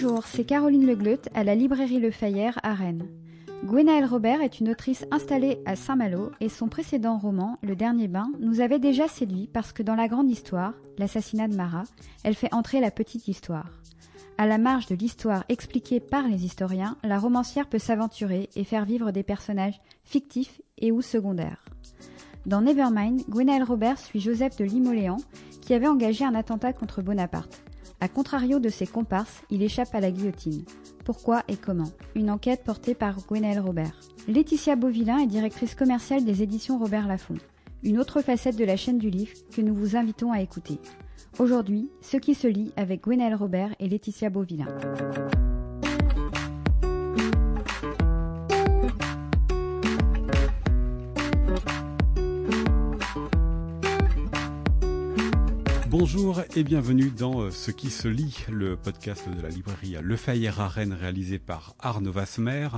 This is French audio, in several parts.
Bonjour, c'est Caroline Legleut à la librairie Le Fayère à Rennes. Gwenaëlle Robert est une autrice installée à Saint-Malo et son précédent roman, Le Dernier Bain, nous avait déjà séduit parce que dans la grande histoire, l'assassinat de Marat, elle fait entrer la petite histoire. À la marge de l'histoire expliquée par les historiens, la romancière peut s'aventurer et faire vivre des personnages fictifs et ou secondaires. Dans Nevermind, Gwenaëlle Robert suit Joseph de Limoléan, qui avait engagé un attentat contre Bonaparte. A contrario de ses comparses, il échappe à la guillotine. Pourquoi et comment? Une enquête portée par Gwenaëlle Robert. Laetitia Beauvillain est directrice commerciale des éditions Robert Laffont. Une autre facette de la chaîne du livre que nous vous invitons à écouter. Aujourd'hui, ce qui se lit avec Gwenaëlle Robert et Laetitia Beauvillain. Bonjour et bienvenue dans euh, Ce qui se lit, le podcast de la librairie Le Fayère à Rennes réalisé par Arnaud Vasmer.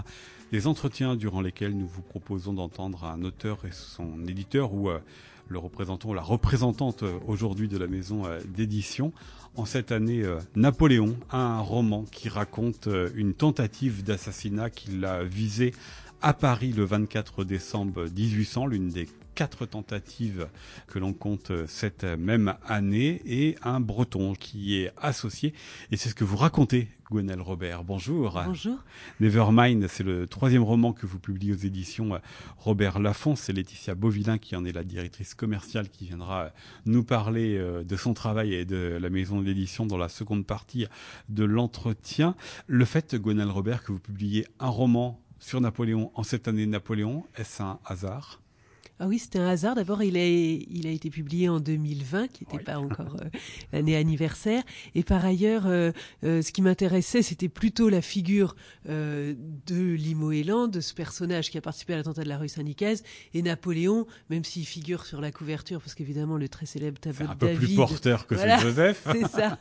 Des entretiens durant lesquels nous vous proposons d'entendre un auteur et son éditeur ou euh, le représentant la représentante euh, aujourd'hui de la maison d'édition. En cette année, Napoléon, un roman qui raconte une tentative d'assassinat qu'il a visé à Paris le 24 décembre 1800, l'une des quatre tentatives que l'on compte cette même année et un breton qui est associé. Et c'est ce que vous racontez, Gwenelle Robert. Bonjour. Bonjour. Nevermind, c'est le troisième roman que vous publiez aux éditions Robert Laffont. C'est Laetitia Beauvillain qui en est la directrice commerciale qui viendra nous parler euh, de son travail et de la maison d'édition dans la seconde partie de l'entretien. Le fait, Gwenelle Robert, que vous publiez un roman sur Napoléon en cette année de Napoléon, est-ce un hasard? Ah oui, c'était un hasard. D'abord, il a, il a été publié en 2020, qui n'était pas encore euh, l'année anniversaire. Et par ailleurs, euh, euh, ce qui m'intéressait, c'était plutôt la figure de Limoélan, de ce personnage qui a participé à l'attentat de la rue Saint-Nicaise, et Napoléon, même s'il figure sur la couverture, parce qu'évidemment, le très célèbre tableau de un peu plus porteur que voilà, Joseph. c'est ça.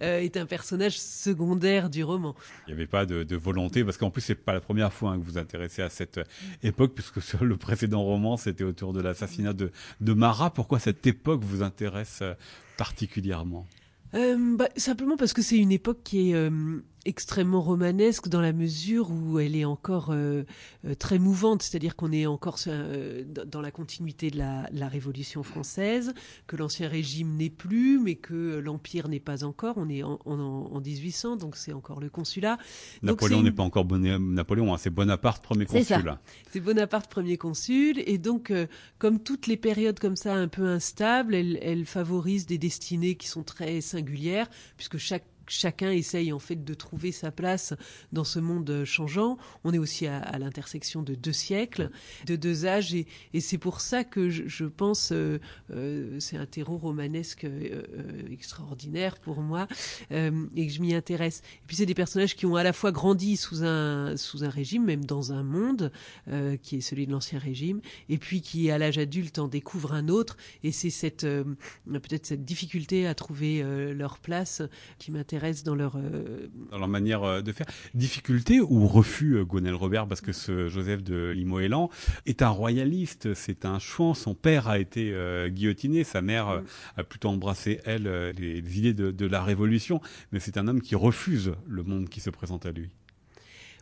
est un personnage secondaire du roman. Il n'y avait pas de, de volonté, parce qu'en plus, c'est pas la première fois hein, que vous vous intéressez à cette époque, puisque sur le précédent roman, c'est autour de l'assassinat de, de Marat. Pourquoi cette époque vous intéresse euh, particulièrement? Euh, bah, Simplement parce que c'est une époque qui est euh, extrêmement romanesque dans la mesure où elle est encore euh, euh, très mouvante, c'est-à-dire qu'on est encore euh, dans la continuité de la, la Révolution française, que l'ancien régime n'est plus, mais que l'Empire n'est pas encore. On est en, en, en 1800, donc c'est encore le consulat. Napoléon n'est pas encore bon, Napoléon, hein, c'est Bonaparte premier consul. C'est Bonaparte premier consul, et donc comme toutes les périodes comme ça un peu instables, elles, elles favorisent des destinées qui sont très singulières, puisque chaque chacun essaye en fait de trouver sa place dans ce monde changeant. On est aussi à, l'intersection de deux siècles, de deux âges, et, c'est pour ça que je, pense euh, euh, c'est un terreau romanesque euh, extraordinaire pour moi euh, et que je m'y intéresse. Et puis c'est des personnages qui ont à la fois grandi sous un sous un régime, même dans un monde euh, qui est celui de l'ancien régime, et puis qui à l'âge adulte en découvre un autre. Et c'est cette euh, peut-être cette difficulté à trouver leur place qui m'intéresse dans leur euh... dans leur manière euh, de faire. Difficulté ou refus, euh, Gonel Robert, parce que ce Joseph de Limoélan est un royaliste, c'est un chouan. Son père a été guillotiné, sa mère a plutôt embrassé elle les, les idées de, de la Révolution, mais c'est un homme qui refuse le monde qui se présente à lui.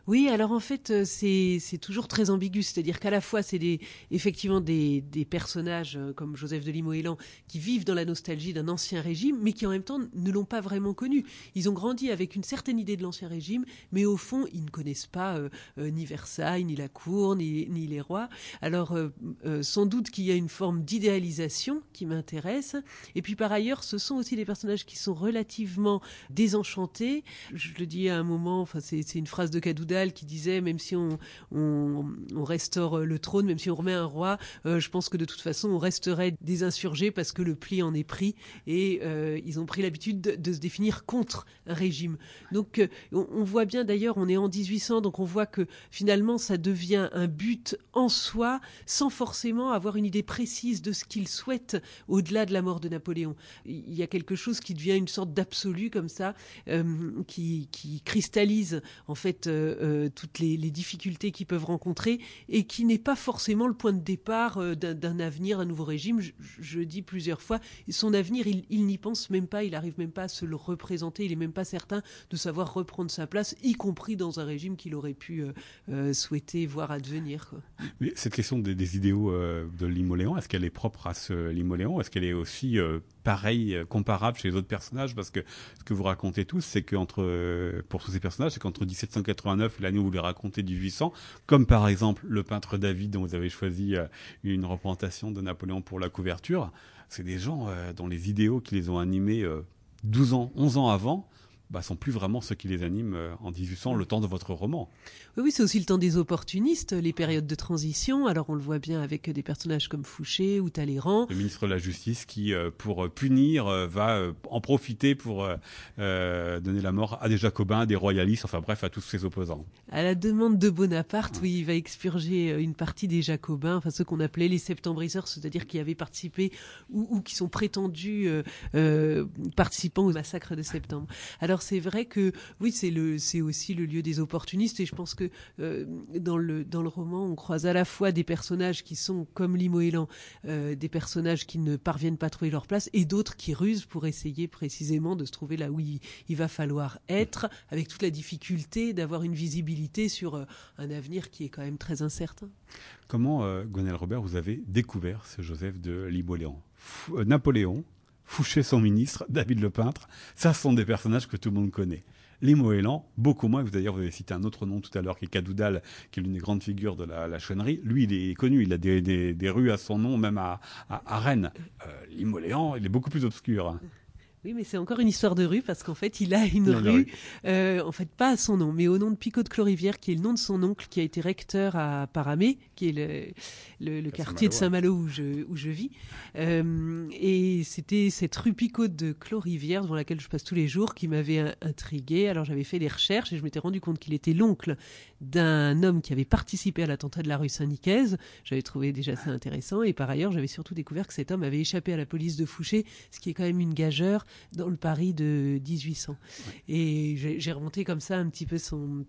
Oui, alors en fait, euh, c'est toujours très ambigu, c'est-à-dire qu'à la fois, c'est des, effectivement des, des, personnages euh, comme Joseph de Limoélan qui vivent dans la nostalgie d'un ancien régime, mais qui en même temps ne l'ont pas vraiment connu. Ils ont grandi avec une certaine idée de l'ancien régime, mais au fond, ils ne connaissent pas euh, ni Versailles, ni la cour, ni, ni les rois. Alors, sans doute qu'il y a une forme d'idéalisation qui m'intéresse. Et puis par ailleurs, ce sont aussi des personnages qui sont relativement désenchantés. Je le dis à un moment, enfin, c'est une phrase de Qui disait même si on, restaure le trône, même si on remet un roi, euh, je pense que de toute façon on resterait des insurgés parce que le pli en est pris et euh, ils ont pris l'habitude de, se définir contre un régime. Donc euh, on, voit bien d'ailleurs, on est en 1800, donc on voit que finalement ça devient un but en soi sans forcément avoir une idée précise de ce qu'ils souhaitent au-delà de la mort de Napoléon. Il y a quelque chose qui devient une sorte d'absolu comme ça, qui, cristallise en fait toutes les, difficultés qu'ils peuvent rencontrer et qui n'est pas forcément le point de départ d'un avenir, un nouveau régime. Je, dis plusieurs fois, son avenir, il, n'y pense même pas, il arrive même pas à se le représenter, il est même pas certain de savoir reprendre sa place, y compris dans un régime qu'il aurait pu souhaiter voir advenir. Cette question des, idéaux de l'Imoléon, est-ce qu'elle est propre à ce l'Imoléon? Est-ce qu'elle est aussi pareil, euh, comparable chez les autres personnages, parce que ce que vous racontez tous, c'est qu'entre, euh, pour tous ces personnages, c'est qu'entre 1789 et l'année où vous les racontez 1800, comme par exemple le peintre David dont vous avez choisi euh, une représentation de Napoléon pour la couverture, c'est des gens dont les idéaux qui les ont animés 12 ans, 11 ans avant, bah, sont plus vraiment ceux qui les animent euh, en 1800, le temps de votre roman. Oui, c'est aussi le temps des opportunistes, les périodes de transition. Alors on le voit bien avec des personnages comme Fouché ou Talleyrand. Le ministre de la Justice qui, euh, pour punir, euh, va en profiter pour donner la mort à des jacobins, à des royalistes, enfin bref, à tous ses opposants. À la demande de Bonaparte, oui, il va expurger une partie des jacobins, enfin ceux qu'on appelait les septembriseurs, c'est-à-dire qui avaient participé ou, ou qui sont prétendus participants au massacre de septembre. Alors c'est vrai que oui, c'est le, c'est aussi le lieu des opportunistes et je pense que euh, dans le dans le roman, on croise à la fois des personnages qui sont comme Limoélan, euh, des personnages qui ne parviennent pas à trouver leur place et d'autres qui rusent pour essayer précisément de se trouver là où il, va falloir être, avec toute la difficulté d'avoir une visibilité sur euh, un avenir qui est quand même très incertain. Comment, euh, Robert, vous avez découvert ce Joseph de Limoélan Napoléon, Fouché son ministre, David le peintre, ça sont des personnages que tout le monde connaît. Les beaucoup moins. D'ailleurs, vous avez cité un autre nom tout à l'heure qui est Cadoudal, qui est l'une des grandes figures de la, la. Lui, il est connu. Il a des, rues à son nom, même à, Rennes. Euh, il est beaucoup plus obscur. Oui, mais c'est encore une histoire de rue parce qu'en fait, il a une rue, euh, en fait, pas à son nom, mais au nom de Picot de Clorivière, qui est le nom de son oncle, qui a été recteur à Paramé, qui est le, le, quartier de Saint-Malo où je, où je vis. Euh, et c'était cette rue Picot de Clorivière, devant laquelle je passe tous les jours, qui m'avait intrigué. Alors j'avais fait des recherches et je m'étais rendu compte qu'il était l'oncle d'un homme qui avait participé à l'attentat de la rue Saint-Nicaise. J'avais trouvé déjà ça intéressant. Et par ailleurs, j'avais surtout découvert que cet homme avait échappé à la police de Fouché, ce qui est quand même une gageure dans le Paris de 1800. Et j'ai remonté comme ça un petit peu son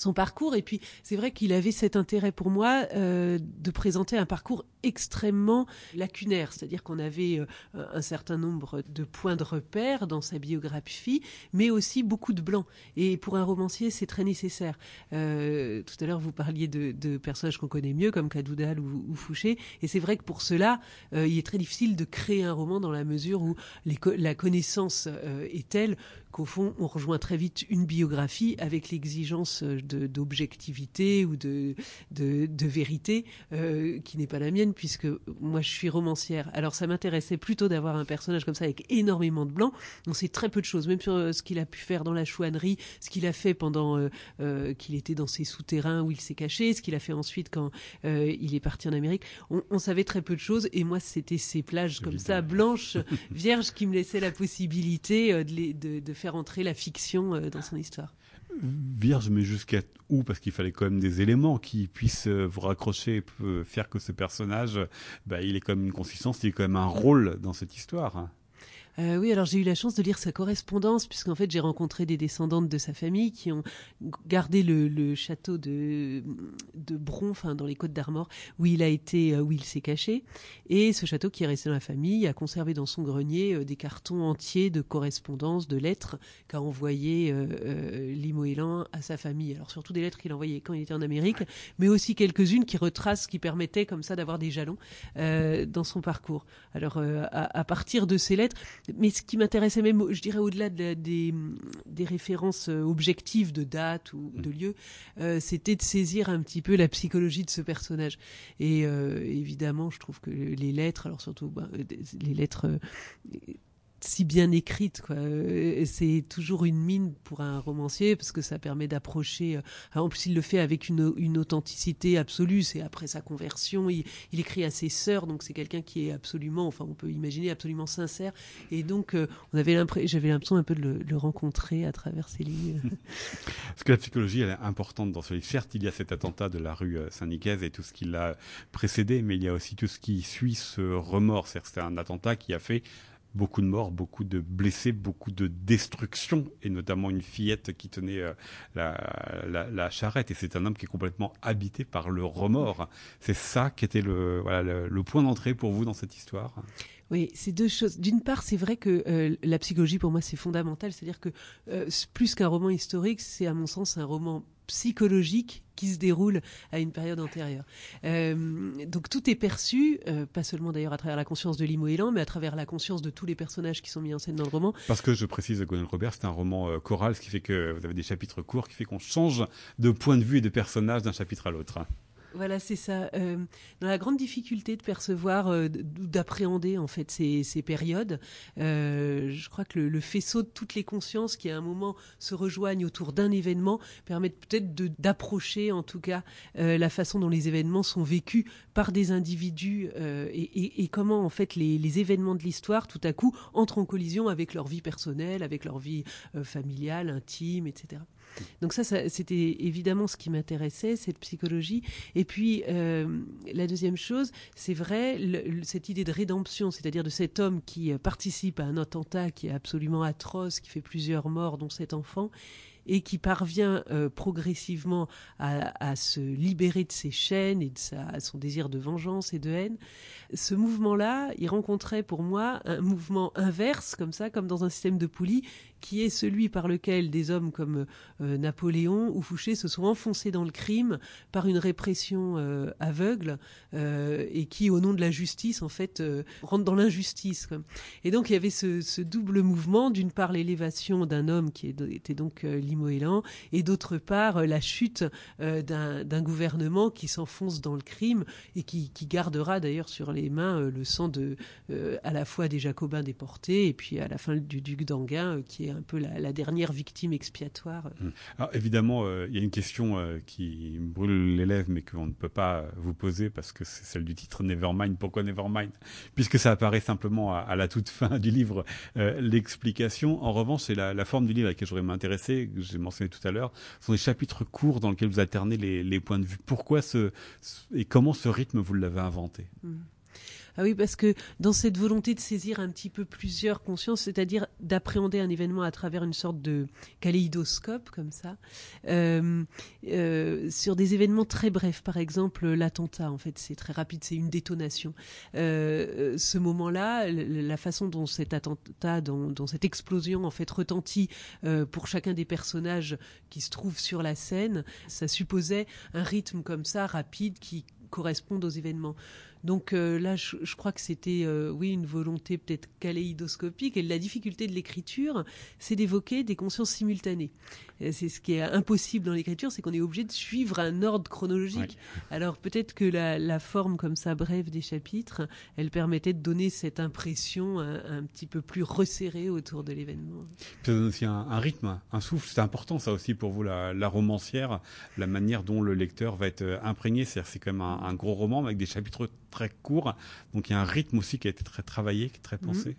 son parcours. Et puis, c'est vrai qu'il avait cet intérêt pour moi euh, de présenter un parcours extrêmement lacunaire. C'est-à-dire qu'on avait euh, un certain nombre de points de repère dans sa biographie, mais aussi beaucoup de blancs. Et pour un romancier, c'est très nécessaire. Euh, tout à l'heure, vous parliez de, personnages qu'on connaît mieux, comme Cadoudal ou, Fouché. Et c'est vrai que pour cela, il est très difficile de créer un roman dans la mesure où la connaissance est telle qu'au fond, on rejoint très vite une biographie avec l'exigence d'objectivité ou de, de, vérité euh, qui n'est pas la mienne, puisque moi je suis romancière. Alors ça m'intéressait plutôt d'avoir un personnage comme ça avec énormément de blanc. On sait très peu de choses, même sur euh, ce qu'il a pu faire dans la chouannerie, ce qu'il a fait pendant euh, qu'il était dans ses souterrains où il s'est caché, ce qu'il a fait ensuite quand il est parti en Amérique. On, savait très peu de choses, et moi c'était ces plages comme ça, blanches, vierges, qui me laissaient la possibilité de, de, de faire entrer la fiction euh, dans son histoire. Vierge, mais jusqu'à où? Parce qu'il fallait quand même des éléments qui puissent euh, vous raccrocher, faire que ce personnage, bah, il est comme une consistance, il est quand même un rôle dans cette histoire. Euh, oui, alors j'ai eu la chance de lire sa correspondance, puisqu'en fait j'ai rencontré des descendantes de sa famille qui ont gardé le, château de, de Bron, enfin dans les Côtes d'Armor, où il a été, euh, où il s'est caché. Et ce château qui est resté dans la famille a conservé dans son grenier euh, des cartons entiers de correspondance, de lettres qu'a envoyé euh, Limoélan à sa famille. Alors surtout des lettres qu'il envoyait quand il était en Amérique, mais aussi quelques-unes qui retracent, qui permettaient comme ça d'avoir des jalons dans son parcours. Alors à, à partir de ces lettres, mais ce qui m'intéressait même, je dirais au-delà des, références euh, objectives de date ou de lieu, euh, c'était de saisir un petit peu la psychologie de ce personnage. Et euh, évidemment, je trouve que les lettres, alors surtout ben, les lettres si bien écrite. Quoi. C'est toujours une mine pour un romancier parce que ça permet d'approcher. Euh, en plus, il le fait avec une, authenticité absolue. C'est après sa conversion, il, écrit à ses sœurs, donc c'est quelqu'un qui est absolument, enfin, on peut imaginer absolument sincère. Et donc, euh, on avait j'avais l'impression un peu de le, rencontrer à travers ses lignes. parce que la psychologie, elle est importante dans ce livre. Certes, il y a cet attentat de la rue euh, Saint-Nicaise et tout ce qui l'a précédé, mais il y a aussi tout ce qui suit ce remords. C'est un attentat qui a fait beaucoup de morts, beaucoup de blessés, beaucoup de destruction, et notamment une fillette qui tenait euh, la, charrette. Et c'est un homme qui est complètement habité par le remords. C'est ça qui était le, le, point d'entrée pour vous dans cette histoire? Oui, c'est deux choses. D'une part, c'est vrai que euh, la psychologie, pour moi, c'est fondamental. C'est-à-dire que euh, plus qu'un roman historique, c'est à mon sens un roman psychologique qui se déroule à une période antérieure. Euh, donc tout est perçu, euh, pas seulement d'ailleurs à travers la conscience de Limo Elan, mais à travers la conscience de tous les personnages qui sont mis en scène dans le roman. Parce que je précise, Gonel Robert, c'est un roman euh, choral, ce qui fait que vous avez des chapitres courts, qui fait qu'on change de point de vue et de personnage d'un chapitre à l'autre. Voilà, c'est ça. Euh, dans la grande difficulté de percevoir, euh, d'appréhender en fait ces, périodes, euh, je crois que le, faisceau de toutes les consciences qui à un moment se rejoignent autour d'un événement permet peut-être d'approcher en tout cas la façon dont les événements sont vécus par des individus et, comment en fait les événements de l'histoire tout à coup entrent en collision avec leur vie personnelle, avec leur vie familiale, intime, etc. Donc ça, c'était évidemment ce qui m'intéressait, cette psychologie. Et puis, euh, la deuxième chose, c'est vrai, cette idée de rédemption, c'est-à-dire de cet homme qui euh, participe à un attentat qui est absolument atroce, qui fait plusieurs morts, dont cet enfant, et qui parvient euh, progressivement à, se libérer de ses chaînes et de son désir de vengeance et de haine. Ce mouvement-là, il rencontrait pour moi un mouvement inverse, comme ça, comme dans un système de poulies, qui est celui par lequel des hommes comme euh, Napoléon ou Fouché se sont enfoncés dans le crime par une répression euh, aveugle euh, et qui, au nom de la justice, en fait, rentrent dans l'injustice. Et donc, il y avait ce, double mouvement, d'une part l'élévation d'un homme qui était donc Limoélan, et d'autre part la chute d'un gouvernement qui s'enfonce dans le crime et qui, gardera d'ailleurs sur les mains le sang de à la fois des Jacobins déportés et puis à la fin du duc d'Anguin qui est un peu la, dernière victime expiatoire. Hum. Alors évidemment, euh, il y a une question euh, qui brûle les lèvres, mais qu'on ne peut pas vous poser parce que c'est celle du titre Nevermind. Pourquoi Nevermind? Puisque ça apparaît simplement à, la toute fin du livre, euh, l'explication. En revanche, c'est la, forme du livre à laquelle j'aurais m'intéresser, que j'ai mentionné tout à l'heure. Ce sont des chapitres courts dans lesquels vous alternez les, points de vue. Pourquoi ce, et comment ce rythme vous l'avez inventé? Hum. Ah oui, parce que dans cette volonté de saisir un petit peu plusieurs consciences, c'est-à-dire d'appréhender un événement à travers une sorte de kaléidoscope, comme ça, euh, euh, sur des événements très brefs, par exemple l'attentat, en fait, c'est très rapide, c'est une détonation. Euh, ce moment-là, la façon dont cet attentat, dont, cette explosion, en fait, retentit pour chacun des personnages qui se trouvent sur la scène, ça supposait un rythme comme ça, rapide, qui corresponde aux événements. Donc euh, là, je, crois que c'était, euh, oui, une volonté peut-être kaléidoscopique. Et la difficulté de l'écriture, c'est d'évoquer des consciences simultanées. C'est ce qui est impossible dans l'écriture, c'est qu'on est obligé de suivre un ordre chronologique. Alors peut-être que la, forme comme ça brève des chapitres, elle permettait de donner cette impression un, petit peu plus resserrée autour de l'événement. Ça donne aussi un, rythme, un souffle. C'est important ça aussi pour vous, la, romancière, la manière dont le lecteur va être euh, imprégné. C'est-à-dire c'est quand même un, gros roman avec des chapitres très courts. Donc il y a un rythme aussi qui a été très travaillé, très pensé.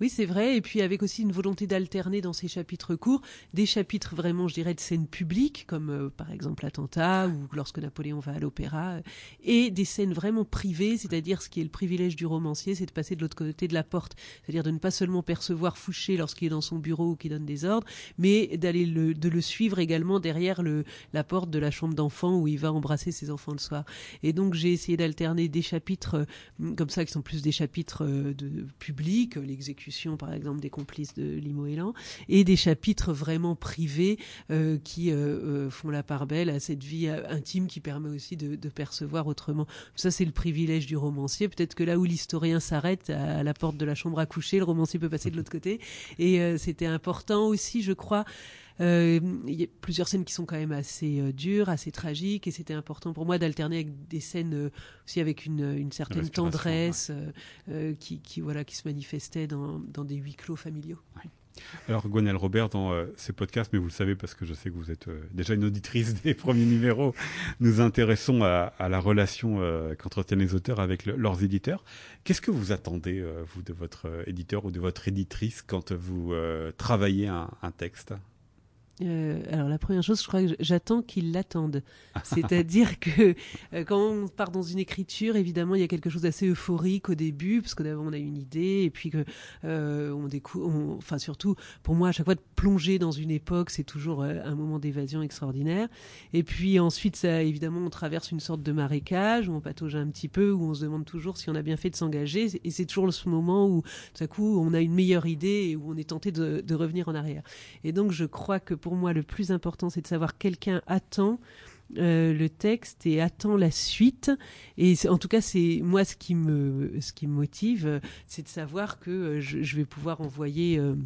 Oui, c'est vrai. Et puis avec aussi une volonté d'alterner dans ces chapitres courts des chapitres vraiment, je dirais, de scènes publiques, comme euh, par exemple l'attentat ou lorsque Napoléon va à l'opéra, euh, et des scènes vraiment privées, c'est-à-dire ce qui est le privilège du romancier, c'est de passer de l'autre côté de la porte, c'est-à-dire de ne pas seulement percevoir Fouché lorsqu'il est dans son bureau ou qu'il donne des ordres, mais d'aller le, de le suivre également derrière le, la porte de la chambre d'enfant où il va embrasser ses enfants le soir. Et donc j'ai essayé d'alterner des chapitres euh, comme ça qui sont plus des chapitres de publics, les exécution, par exemple, des complices de Limo Elan, et des chapitres vraiment privés euh, qui euh, euh, font la part belle à cette vie intime qui permet aussi de, percevoir autrement. Ça, c'est le privilège du romancier. Peut-être que là où l'historien s'arrête à la porte de la chambre à coucher, le romancier peut passer de l'autre côté. Et c'était important aussi, je crois, il y a plusieurs scènes qui sont quand même assez dures, assez tragiques, et c'était important pour moi d'alterner avec des scènes aussi avec une, certaine tendresse qui, voilà, qui se manifestait dans, des huis clos familiaux. Alors, Gwenelle Robert, dans euh, ces podcasts, mais vous le savez parce que je sais que vous êtes euh, déjà une auditrice des premiers numéros, nous intéressons à, la relation euh, qu'entretiennent les auteurs avec leurs éditeurs. Qu'est-ce que vous attendez, vous, de votre éditeur ou de votre éditrice quand vous travaillez un texte? Euh, alors la première chose, je crois que j'attends qu'ils l'attendent. C'est-à-dire que euh, quand on part dans une écriture, évidemment, il y a quelque chose d'assez euphorique au début, parce que d'abord on a une idée, et puis que euh, on découvre, enfin surtout pour moi, à chaque fois de plonger dans une époque, c'est toujours un moment d'évasion extraordinaire. Et puis ensuite, ça, évidemment, on traverse une sorte de marécage où on patauge un petit peu, où on se demande toujours si on a bien fait de s'engager, et c'est toujours ce moment où tout à coup on a une meilleure idée et où on est tenté de, de revenir en arrière. Et donc je crois que pour pour moi le plus important, c'est de savoir quelqu'un attend euh, le texte et attend la suite. Et en tout cas, c'est moi ce qui me ce qui me motive, c'est de savoir que euh, je, vais pouvoir envoyer. Euh, euh,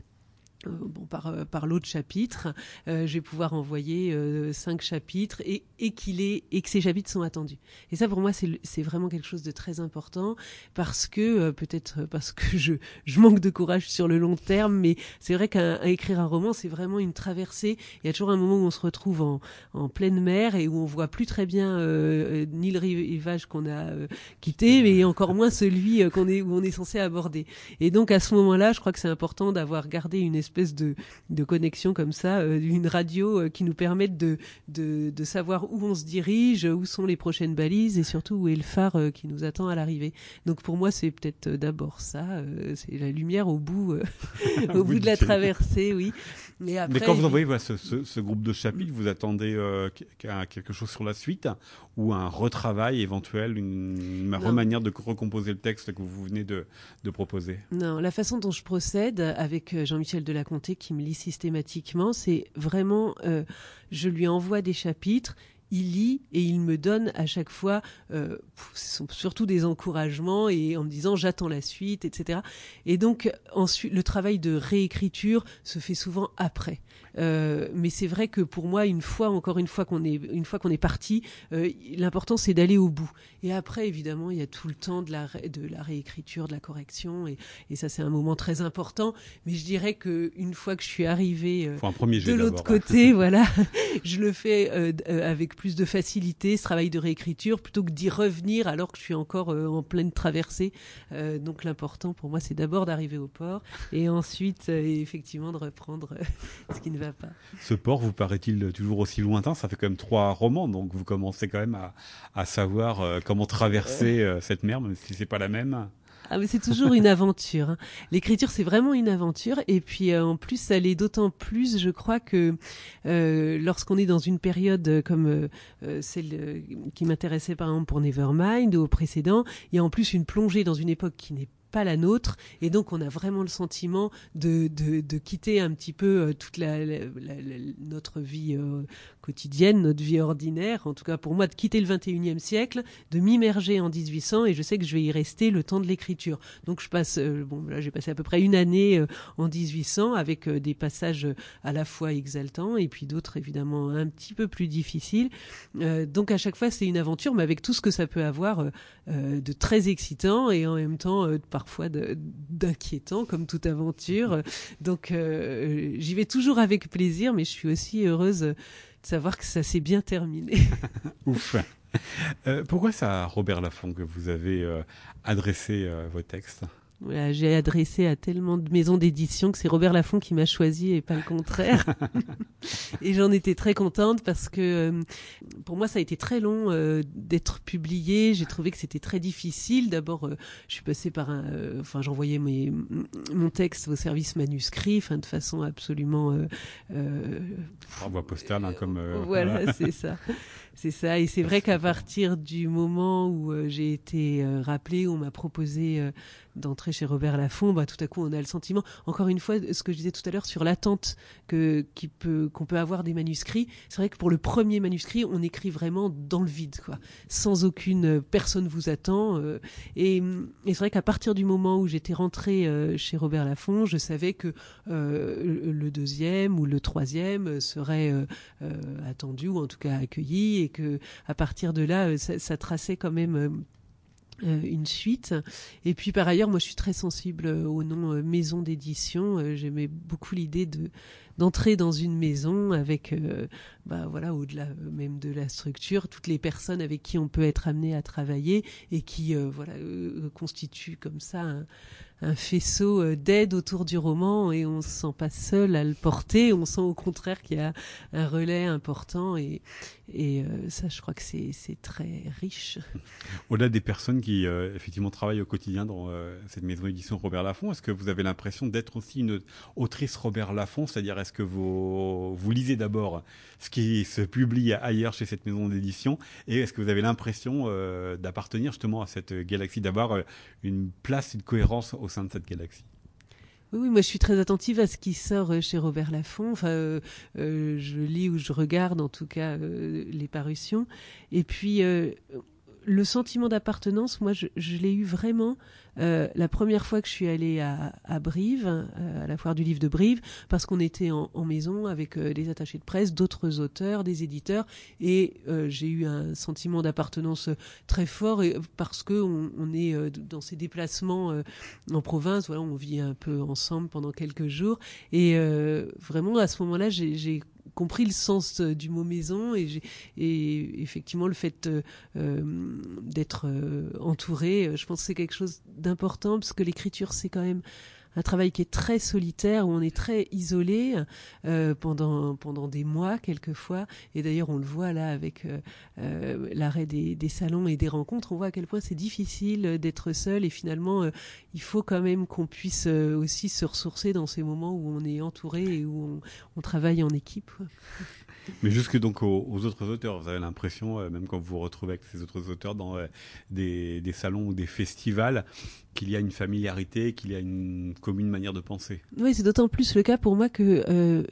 bon, par, euh, par l'autre chapitre, euh, je vais pouvoir envoyer cinq chapitres et, et, qu'il est, et que ces chapitres sont attendus. Et ça, pour moi, c'est vraiment quelque chose de très important parce que, peut-être parce que je, je manque de courage sur le long terme, mais c'est vrai qu'à écrire un roman, c'est vraiment une traversée. Il y a toujours un moment où on se retrouve en, en pleine mer et où on voit plus très bien ni le rivage qu'on a quitté, mais encore moins celui qu'on est, où on est censé aborder. Et donc, à ce moment-là, je crois que c'est important d'avoir gardé une espèce espèce de, de connexion comme ça, euh, une radio euh, qui nous permette de, de, de, savoir où on se dirige, où sont les prochaines balises et surtout où est le phare euh, qui nous attend à l'arrivée. Donc pour moi, c'est peut-être d'abord ça, c'est la lumière au bout, au bout de la traversée, oui. Mais, après, Mais quand vous envoyez voilà, ce, ce, ce, groupe de chapitres, vous attendez euh, quelque chose sur la suite ou un retravail éventuel, une, une remanière de recomposer le texte que vous venez de, de proposer? Non, la façon dont je procède avec Jean-Michel Delacour, Qui me lit systématiquement, c'est vraiment, euh, je lui envoie des chapitres, il lit et il me donne à chaque fois, euh, ce sont surtout des encouragements et en me disant j'attends la suite, etc. Et donc ensuite, le travail de réécriture se fait souvent après. Euh, mais c'est vrai que pour moi, une fois, encore une fois qu'on est, une fois qu'on est parti, euh, l'important c'est d'aller au bout. Et après, évidemment, il y a tout le temps de la, de la réécriture, de la correction, et, et ça c'est un moment très important. Mais je dirais que une fois que je suis arrivé euh, de l'autre côté, voilà, je le fais euh, euh, avec plus de facilité, ce travail de réécriture, plutôt que d'y revenir alors que je suis encore en pleine traversée. donc l'important pour moi, c'est d'abord d'arriver au port, et ensuite effectivement de reprendre ce qui ne va ce port vous paraît-il toujours aussi lointain? Ça fait quand même trois romans, donc vous commencez quand même à, savoir euh, comment traverser euh, cette mer, même si c'est pas la même. Ah mais c'est toujours une aventure. Hein. L'écriture c'est vraiment une aventure et puis euh, en plus ça l'est d'autant plus, je crois que lorsqu'on est dans une période comme celle qui m'intéressait par exemple pour Nevermind ou au précédent, il y a en plus une plongée dans une époque qui n'est la nôtre. Et donc, on a vraiment le sentiment de, de, de quitter un petit peu euh, toute la, notre vie euh, quotidienne, notre vie ordinaire. En tout cas, pour moi, de quitter le 21e siècle, de m'immerger en 1800. Et je sais que je vais y rester le temps de l'écriture. Donc, je passe, euh, bon, là, j'ai passé à peu près une année en 1800 avec des passages à la fois exaltants et puis d'autres, évidemment, un petit peu plus difficiles. donc, à chaque fois, c'est une aventure, mais avec tout ce que ça peut avoir de très excitant et en même temps, par parfois d'inquiétant, comme toute aventure. Donc euh, j'y vais toujours avec plaisir, mais je suis aussi heureuse de savoir que ça s'est bien terminé. Ouf. Euh, pourquoi à Robert Laffont que vous avez euh, adressé vos textes? J'ai adressé à tellement de maisons d'édition que c'est Robert Laffont qui m'a choisi et pas le contraire. et j'en étais très contente parce que euh, pour moi ça a été très long euh, d'être publié. J'ai trouvé que c'était très difficile. D'abord, euh, je suis passée par un, enfin j'envoyais mes mon texte au service manuscrit, enfin de façon absolument. Par voie postale, hein, comme. voilà, c'est ça. C'est ça. Et c'est vrai qu'à partir du moment où euh, j'ai été euh, rappelé, on m'a proposé euh, d'entrer chez Robert Laffont, bah, tout à coup, on a le sentiment, encore une fois, ce que je disais tout à l'heure sur l'attente que qu'on peut avoir des manuscrits. C'est vrai que pour le premier manuscrit, on écrit vraiment dans le vide, quoi, sans aucune personne vous attend. et, et c'est vrai qu'à partir du moment où j'étais rentré chez Robert Laffont, je savais que le deuxième ou le troisième serait attendu ou en tout cas accueilli et que à partir de là, euh, ça, traçait quand même euh, euh, une suite. Et puis par ailleurs, moi je suis très sensible au nom maison d'édition. J'aimais beaucoup l'idée de d'entrer dans une maison avec, bah voilà, au-delà même de la structure, toutes les personnes avec qui on peut être amené à travailler et qui, voilà, constituent comme ça un, un faisceau euh, d'aide autour du roman et on se sent pas seul à le porter. On sent au contraire qu'il y a un relais important et, euh, ça, je crois que c'est très riche. Au-delà des personnes qui euh, effectivement travaillent au quotidien dans cette maison édition Robert Laffont, est-ce que vous avez l'impression d'être aussi une autrice Robert Laffont? C'est-à-dire, est-ce que vous, vous lisez d'abord ce qui se publie ailleurs chez cette maison d'édition et est-ce que vous avez l'impression d'appartenir justement à cette galaxie, d'avoir une place, une cohérence au sein de cette galaxie. Oui, moi je suis très attentive à ce qui sort euh, chez Robert Laffont. Enfin, euh, euh, je lis ou je regarde en tout cas les parutions. Et puis le sentiment d'appartenance, moi, je, l'ai eu vraiment euh, la première fois que je suis allée à, Brive, euh, à la foire du livre de Brive, parce qu'on était en, maison avec euh, des attachés de presse, d'autres auteurs, des éditeurs, et j'ai eu un sentiment d'appartenance très fort parce que on, est dans ces déplacements en province. Voilà, on vit un peu ensemble pendant quelques jours, et vraiment à ce moment-là, j'ai compris le sens euh, du mot maison et, et effectivement le fait euh, euh, d'être entouré, je pense que c'est quelque chose d'important parce que l'écriture c'est quand même un travail qui est très solitaire, où on est très isolé euh, pendant, pendant des mois quelquefois. Et d'ailleurs, on le voit là avec euh, euh, l'arrêt des, salons et des rencontres, on voit à quel point c'est difficile d'être seul. Et finalement, il faut quand même qu'on puisse aussi se ressourcer dans ces moments où on est entouré et où on travaille en équipe. Mais jusque donc aux, autres auteurs, vous avez l'impression, même quand vous vous retrouvez avec ces autres auteurs dans des, des, salons ou des festivals, qu'il y a une familiarité, qu'il y a une commune manière de penser. Oui, c'est d'autant plus le cas pour moi que euh,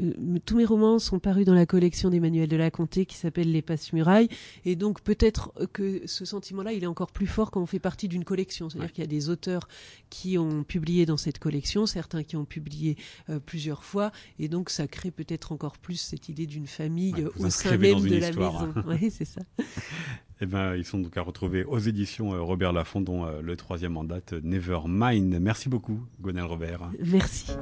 tous mes romans sont parus dans la collection d'Emmanuel de la Comté qui s'appelle Les Passes-Murailles. Et donc peut-être que ce sentiment-là, il est encore plus fort quand on fait partie d'une collection. C'est-à-dire qu'il y a des auteurs qui ont publié dans cette collection, certains qui ont publié euh, plusieurs fois. Et donc ça crée peut-être encore plus cette idée d'une famille au sein même de la maison. Oui, c'est ça. Eh ben, ils sont donc à retrouver aux éditions euh, Robert Laffont, dont euh, le troisième en date, Nevermind. Merci beaucoup, Gonel Robert. Merci.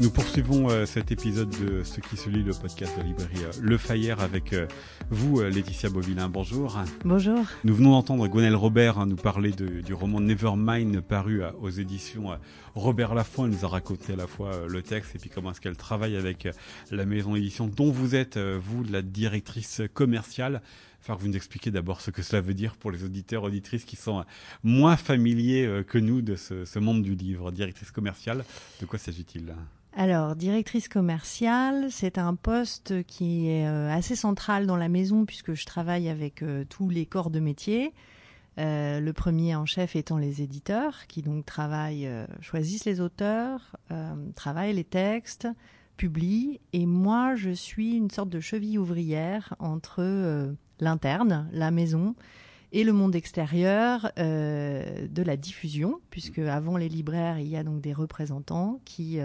Nous poursuivons euh, cet épisode de Ce qui se lit, le podcast de la librairie euh, Le Fayère avec euh, vous, Laetitia Beauvillain. Bonjour. Bonjour. Nous venons d'entendre Gwenelle Robert hein, nous parler du roman Nevermind paru aux éditions Robert Laffont. Elle nous a raconté à la fois le texte et puis comment est-ce qu'elle travaille avec la maison d'édition dont vous êtes, vous, la directrice commerciale. Enfin, vous nous expliquez d'abord ce que cela veut dire pour les auditeurs, auditrices qui sont moins familiers que nous de ce, ce monde du livre. Directrice commerciale, de quoi s'agit-il? Alors, directrice commerciale, c'est un poste qui est euh, assez central dans la maison puisque je travaille avec euh, tous les corps de métier. Euh, le premier en chef étant les éditeurs qui donc travaillent, choisissent les auteurs, travaillent les textes, publient. Et moi, je suis une sorte de cheville ouvrière entre l'interne, la maison, et le monde extérieur de la diffusion, puisque avant les libraires, il y a donc des représentants qui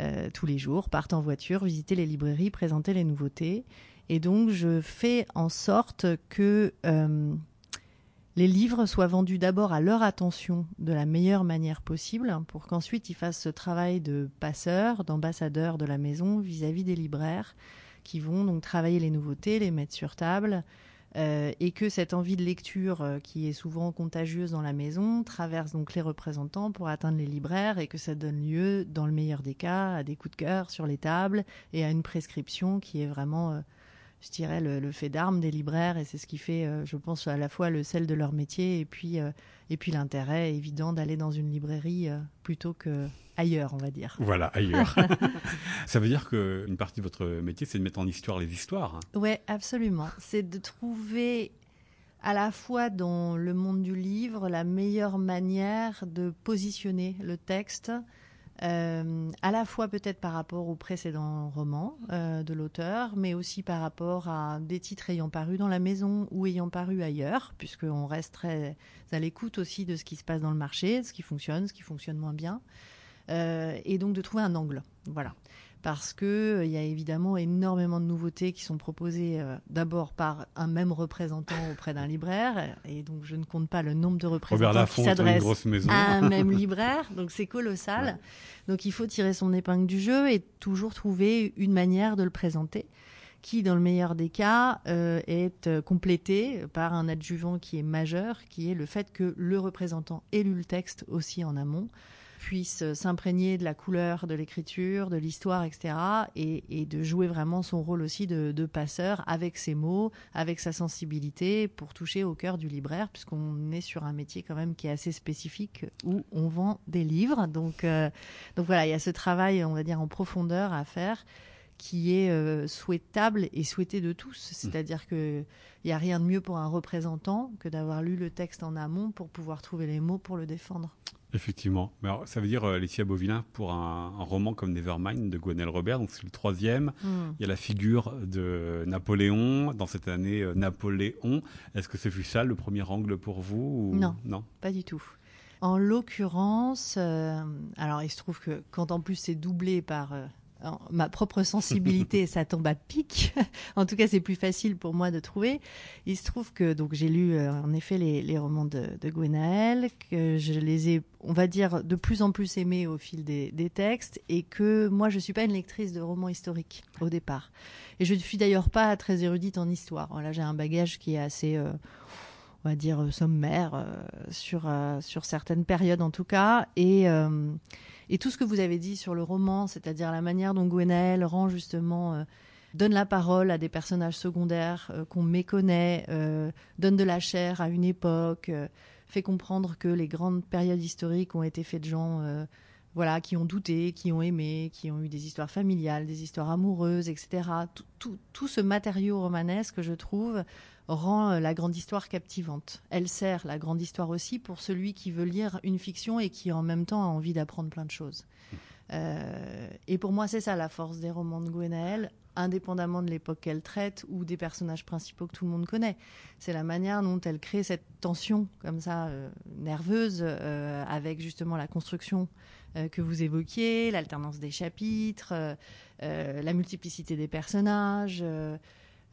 euh, tous les jours, partent en voiture, visiter les librairies, présenter les nouveautés. Et donc, je fais en sorte que euh, les livres soient vendus d'abord à leur attention de la meilleure manière possible, pour qu'ensuite ils fassent ce travail de passeur, d'ambassadeur de la maison vis-à-vis -vis des libraires, qui vont donc travailler les nouveautés, les mettre sur table, euh, et que cette envie de lecture euh, qui est souvent contagieuse dans la maison traverse donc les représentants pour atteindre les libraires et que ça donne lieu, dans le meilleur des cas, à des coups de cœur sur les tables et à une prescription qui est vraiment, euh, je dirais, le, fait d'armes des libraires et c'est ce qui fait, je pense, à la fois le sel de leur métier et puis, et puis l'intérêt évident d'aller dans une librairie plutôt que ailleurs, on va dire. Voilà, ailleurs. ça veut dire qu'une partie de votre métier, c'est de mettre en histoire les histoires. Hein. Oui, absolument. C'est de trouver à la fois dans le monde du livre la meilleure manière de positionner le texte, euh, à la fois peut-être par rapport au précédent roman euh, de l'auteur, mais aussi par rapport à des titres ayant paru dans la maison ou ayant paru ailleurs, puisqu'on reste très à l'écoute aussi de ce qui se passe dans le marché, ce qui fonctionne, ce qui fonctionne moins bien. et donc de trouver un angle. Voilà parce que euh, il y a évidemment énormément de nouveautés qui sont proposées euh, d'abord par un même représentant auprès d'un libraire, et donc je ne compte pas le nombre de représentants qui s'adressent à un même libraire, donc c'est colossal. Donc il faut tirer son épingle du jeu et toujours trouver une manière de le présenter qui, dans le meilleur des cas, euh, est complétée par un adjuvant qui est majeur, qui est le fait que le représentant ait lu le texte aussi en amont puisse s'imprégner de la couleur de l'écriture, de l'histoire, etc. Et, de jouer vraiment son rôle aussi de, passeur avec ses mots, avec sa sensibilité pour toucher au cœur du libraire, puisqu'on est sur un métier quand même qui est assez spécifique où on vend des livres. Donc, euh, donc voilà, il y a ce travail, on va dire, en profondeur à faire qui est euh, souhaitable et souhaité de tous. Mmh. C'est-à-dire qu'il n'y a rien de mieux pour un représentant que d'avoir lu le texte en amont pour pouvoir trouver les mots pour le défendre. Effectivement. Mais alors, ça veut dire, euh, Laetitia Bovilin, pour un, roman comme Nevermind de Gwenelle Robert, donc c'est le troisième, hmm. il y a la figure de Napoléon, dans cette année euh, Napoléon. Est-ce que ce fut ça le premier angle pour vous Non, non, pas du tout. En l'occurrence, euh, alors il se trouve que quand en plus c'est doublé par ma propre sensibilité, ça tombe à pic. en tout cas, c'est plus facile pour moi de trouver. Il se trouve que donc j'ai lu euh, en effet les, romans de, de Gwenaël, que je les ai, on va dire, de plus en plus aimés au fil des, textes, et que moi, je suis pas une lectrice de romans historiques au départ. Et je ne suis d'ailleurs pas très érudite en histoire. Voilà, j'ai un bagage qui est assez euh, on va dire sommaire euh, sur sur certaines périodes en tout cas et et tout ce que vous avez dit sur le roman, c'est-à-dire la manière dont Gwenaël rend justement euh, donne la parole à des personnages secondaires euh, qu'on méconnaît, euh, donne de la chair à une époque, fait comprendre que les grandes périodes historiques ont été faites de gens voilà, qui ont douté, qui ont aimé, qui ont eu des histoires familiales, des histoires amoureuses, etc. Tout, tout ce matériau romanesque, je trouve, rend euh, la grande histoire captivante. Elle sert la grande histoire aussi pour celui qui veut lire une fiction et qui en même temps a envie d'apprendre plein de choses. Euh, et pour moi, c'est ça la force des romans de Gwenaël, indépendamment de l'époque qu'elle traite ou des personnages principaux que tout le monde connaît. C'est la manière dont elle crée cette tension comme ça euh, nerveuse avec justement la construction que vous évoquiez, l'alternance des chapitres, la multiplicité des personnages.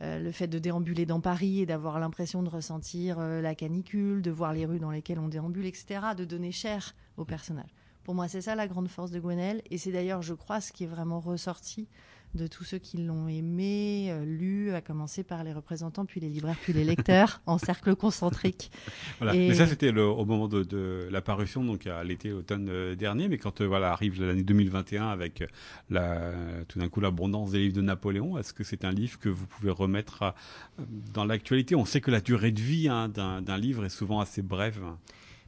Euh, le fait de déambuler dans Paris et d'avoir l'impression de ressentir euh, la canicule, de voir les rues dans lesquelles on déambule, etc., de donner chair au personnage. Pour moi, c'est ça la grande force de Gwenelle, et c'est d'ailleurs, je crois, ce qui est vraiment ressorti de tous ceux qui l'ont aimé, euh, lu, à commencer par les représentants, puis les libraires, puis les lecteurs, en cercle concentrique. Voilà. Mais ça, c'était au moment de, de, la parution, donc à l'été, automne euh, dernier. Mais quand euh, voilà arrive l'année 2021 avec la, tout d'un coup l'abondance des livres de Napoléon, est-ce que c'est un livre que vous pouvez remettre dans l'actualité? On sait que la durée de vie hein, d'un livre est souvent assez brève.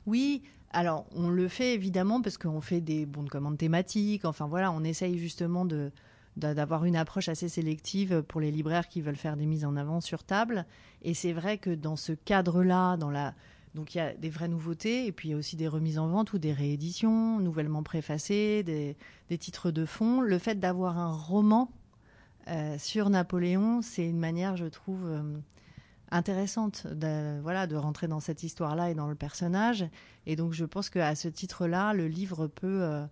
Oui, alors, on le fait évidemment parce qu'on fait des bons de commande thématiques. Enfin voilà, on essaye justement de, d'avoir une approche assez sélective pour les libraires qui veulent faire des mises en avant sur table. Et c'est vrai que dans ce cadre-là, dans la donc il y a des vraies nouveautés et puis il y a aussi des remises en vente ou des rééditions nouvellement préfacées, des, des titres de fond. Le fait d'avoir un roman euh, sur Napoléon, c'est une manière, je trouve, euh, intéressante de, voilà, de rentrer dans cette histoire-là et dans le personnage. Et donc je pense qu'à ce titre-là, le livre peut... Euh,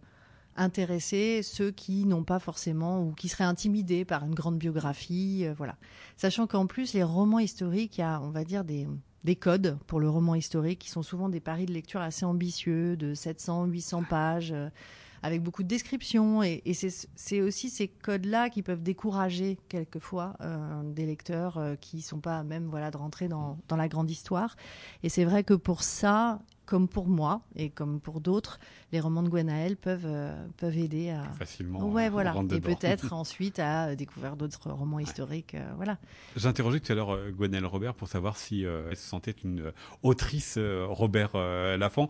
intéresser ceux qui n'ont pas forcément ou qui seraient intimidés par une grande biographie, euh, voilà. Sachant qu'en plus les romans historiques, il y a, on va dire des des codes pour le roman historique qui sont souvent des paris de lecture assez ambitieux de 700, 800 pages euh, avec beaucoup de descriptions et, c'est aussi ces codes-là qui peuvent décourager quelquefois euh, des lecteurs qui sont pas même voilà de rentrer dans, dans la grande histoire et c'est vrai que pour ça comme pour moi et comme pour d'autres, les romans de Gwenaël peuvent, euh, peuvent aider à. Facilement. Ouais, voilà. Et peut-être ensuite à découvrir d'autres romans historiques. Euh, voilà. J'ai interrogé tout à l'heure euh, Gwenaël Robert pour savoir si elle se sentait une autrice Robert Laffont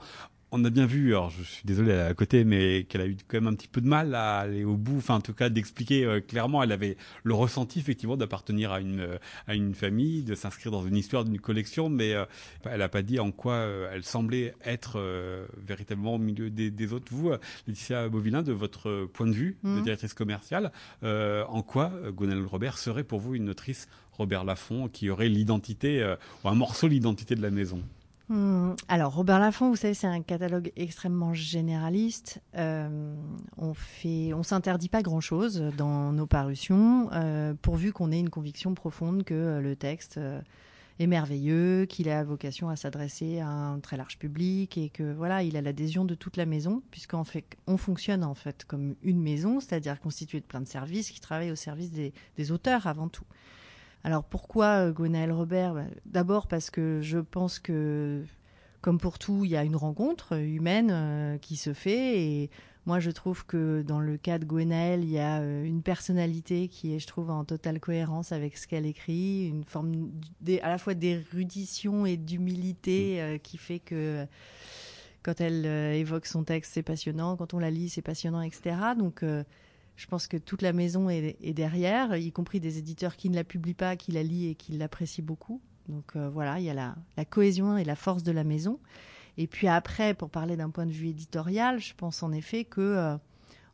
on a bien vu, alors je suis désolé à côté, mais qu'elle a eu quand même un petit peu de mal à aller au bout, enfin en tout cas d'expliquer euh, clairement. Elle avait le ressenti effectivement d'appartenir à une euh, à une famille, de s'inscrire dans une histoire d'une collection, mais euh, elle n'a pas dit en quoi elle semblait être véritablement au milieu des, autres. Vous, Laetitia Bovilin, de votre point de vue de mmh. directrice commerciale, en quoi Gonel Robert serait pour vous une autrice Robert Laffont qui aurait l'identité ou un morceau de l'identité de la maison? Hmm, alors Robert Laffont, vous savez, c'est un catalogue extrêmement généraliste. Euh, on fait, on s'interdit pas grand-chose dans nos parutions, euh, pourvu qu'on ait une conviction profonde que euh, le texte est merveilleux, qu'il a vocation à s'adresser à un très large public et que voilà, il a l'adhésion de toute la maison, puisqu'en fait, on fonctionne en fait comme une maison, c'est-à-dire constituée de plein de services qui travaillent au service des auteurs avant tout. Alors pourquoi Gwenaël Robert? Bah, D'abord parce que je pense que, comme pour tout, il y a une rencontre humaine euh, qui se fait. Et moi, je trouve que dans le cas de Gwenaël, il y a euh, une personnalité qui est, je trouve, en totale cohérence avec ce qu'elle écrit, une forme à la fois d'érudition et d'humilité mm. euh, qui fait que quand elle évoque son texte, c'est passionnant. Quand on la lit, c'est passionnant, etc. Donc je pense que toute la maison est, derrière, y compris des éditeurs qui ne la publient pas, qui la lisent et qui l'apprécient beaucoup. Donc euh, voilà, il y a la, cohésion et la force de la maison. Et puis après, pour parler d'un point de vue éditorial, je pense en effet que euh,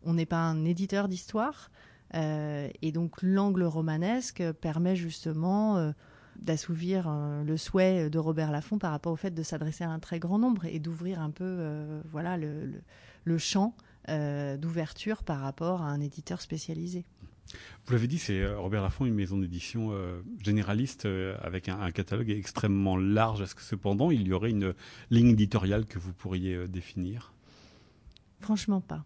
on n'est pas un éditeur d'histoire, euh, et donc l'angle romanesque permet justement d'assouvir le souhait de Robert Laffont par rapport au fait de s'adresser à un très grand nombre et d'ouvrir un peu, voilà, le champ euh, d'ouverture par rapport à un éditeur spécialisé. Vous l'avez dit, c'est euh, Robert Laffont, une maison d'édition euh, généraliste avec un, catalogue extrêmement large. Est-ce que cependant, il y aurait une ligne éditoriale que vous pourriez définir? Franchement pas.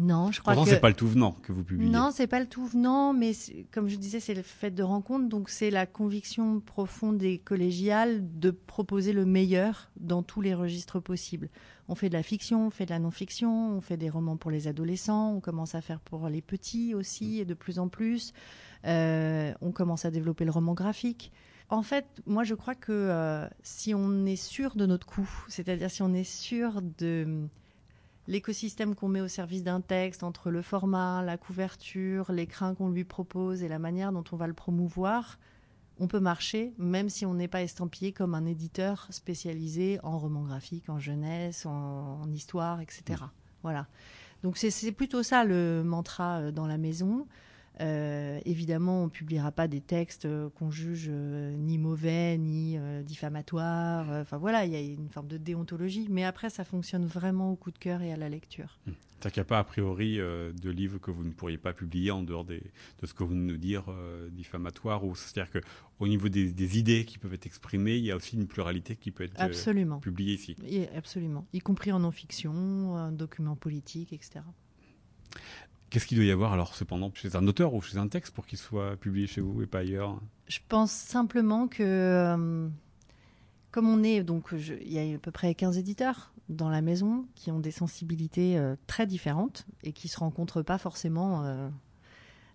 Non, je crois Pourtant, que. c'est pas le tout venant que vous publiez. Non, c'est pas le tout venant, mais comme je disais, c'est le fait de rencontre, donc c'est la conviction profonde et collégiale de proposer le meilleur dans tous les registres possibles. On fait de la fiction, on fait de la non-fiction, on fait des romans pour les adolescents, on commence à faire pour les petits aussi, et de plus en plus. Euh, on commence à développer le roman graphique. En fait, moi, je crois que euh, si on est sûr de notre coup, c'est-à-dire si on est sûr de l'écosystème qu'on met au service d'un texte, entre le format, la couverture, l'écran qu'on lui propose et la manière dont on va le promouvoir, on peut marcher, même si on n'est pas estampillé comme un éditeur spécialisé en roman graphique, en jeunesse, en, histoire, etc. Voilà. Donc c'est plutôt ça le mantra euh, dans la maison. Euh, évidemment, on ne publiera pas des textes euh, qu'on juge euh, ni mauvais, ni diffamatoires. Enfin voilà, il y a une forme de déontologie. Mais après, ça fonctionne vraiment au coup de cœur et à la lecture. Mmh. Qu'il n'y a pas a priori de livres que vous ne pourriez pas publier en dehors de ce que vous nous dire diffamatoire. C'est-à-dire qu'au niveau des, idées qui peuvent être exprimées, il y a aussi une pluralité qui peut être absolument. publiée ici. absolument, y compris en non-fiction, en document politique, etc. Qu'est-ce qu'il doit y avoir alors cependant chez un auteur ou chez un texte pour qu'il soit publié chez vous et pas ailleurs? Je pense simplement que euh, comme on est donc il y a à peu près 15 éditeurs dans la maison qui ont des sensibilités euh, très différentes et qui se rencontrent pas forcément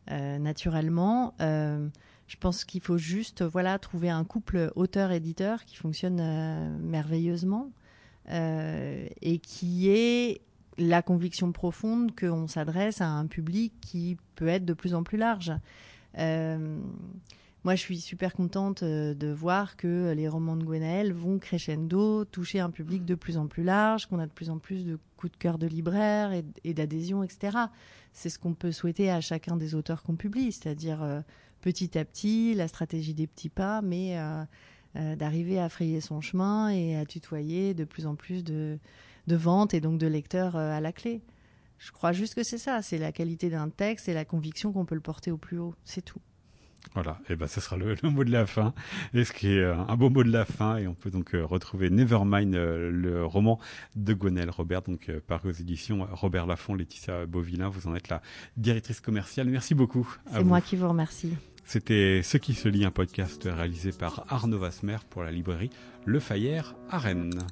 euh, naturellement. je pense qu'il faut juste voilà trouver un couple auteur-éditeur qui fonctionne merveilleusement et qui est la conviction profonde qu'on s'adresse à un public qui peut être de plus en plus large. Euh, moi, je suis super contente euh, de voir que les romans de Gwenaël vont crescendo, toucher un public de plus en plus large, qu'on a de plus en plus de coups de cœur de libraires et, d'adhésion, etc. C'est ce qu'on peut souhaiter à chacun des auteurs qu'on publie, c'est-à-dire euh, petit à petit, la stratégie des petits pas, mais d'arriver à frayer son chemin et à tutoyer de plus en plus de, de vente et donc de lecteurs euh, à la clé. Je crois juste que c'est ça, c'est la qualité d'un texte et la conviction qu'on peut le porter au plus haut, c'est tout. Voilà, et ben ce sera le, mot de la fin, et ce qui est euh, un beau mot de la fin, et on peut donc euh, retrouver Nevermind, le roman de Gwenaël Robert, donc paru aux éditions Robert Laffont, Laetitia Beauvillain, vous en êtes la directrice commerciale. Merci beaucoup. C'est moi qui vous remercie. C'était Ce qui se lit, un podcast réalisé par Arnaud Vasmer pour la librairie Le Fayère à Rennes.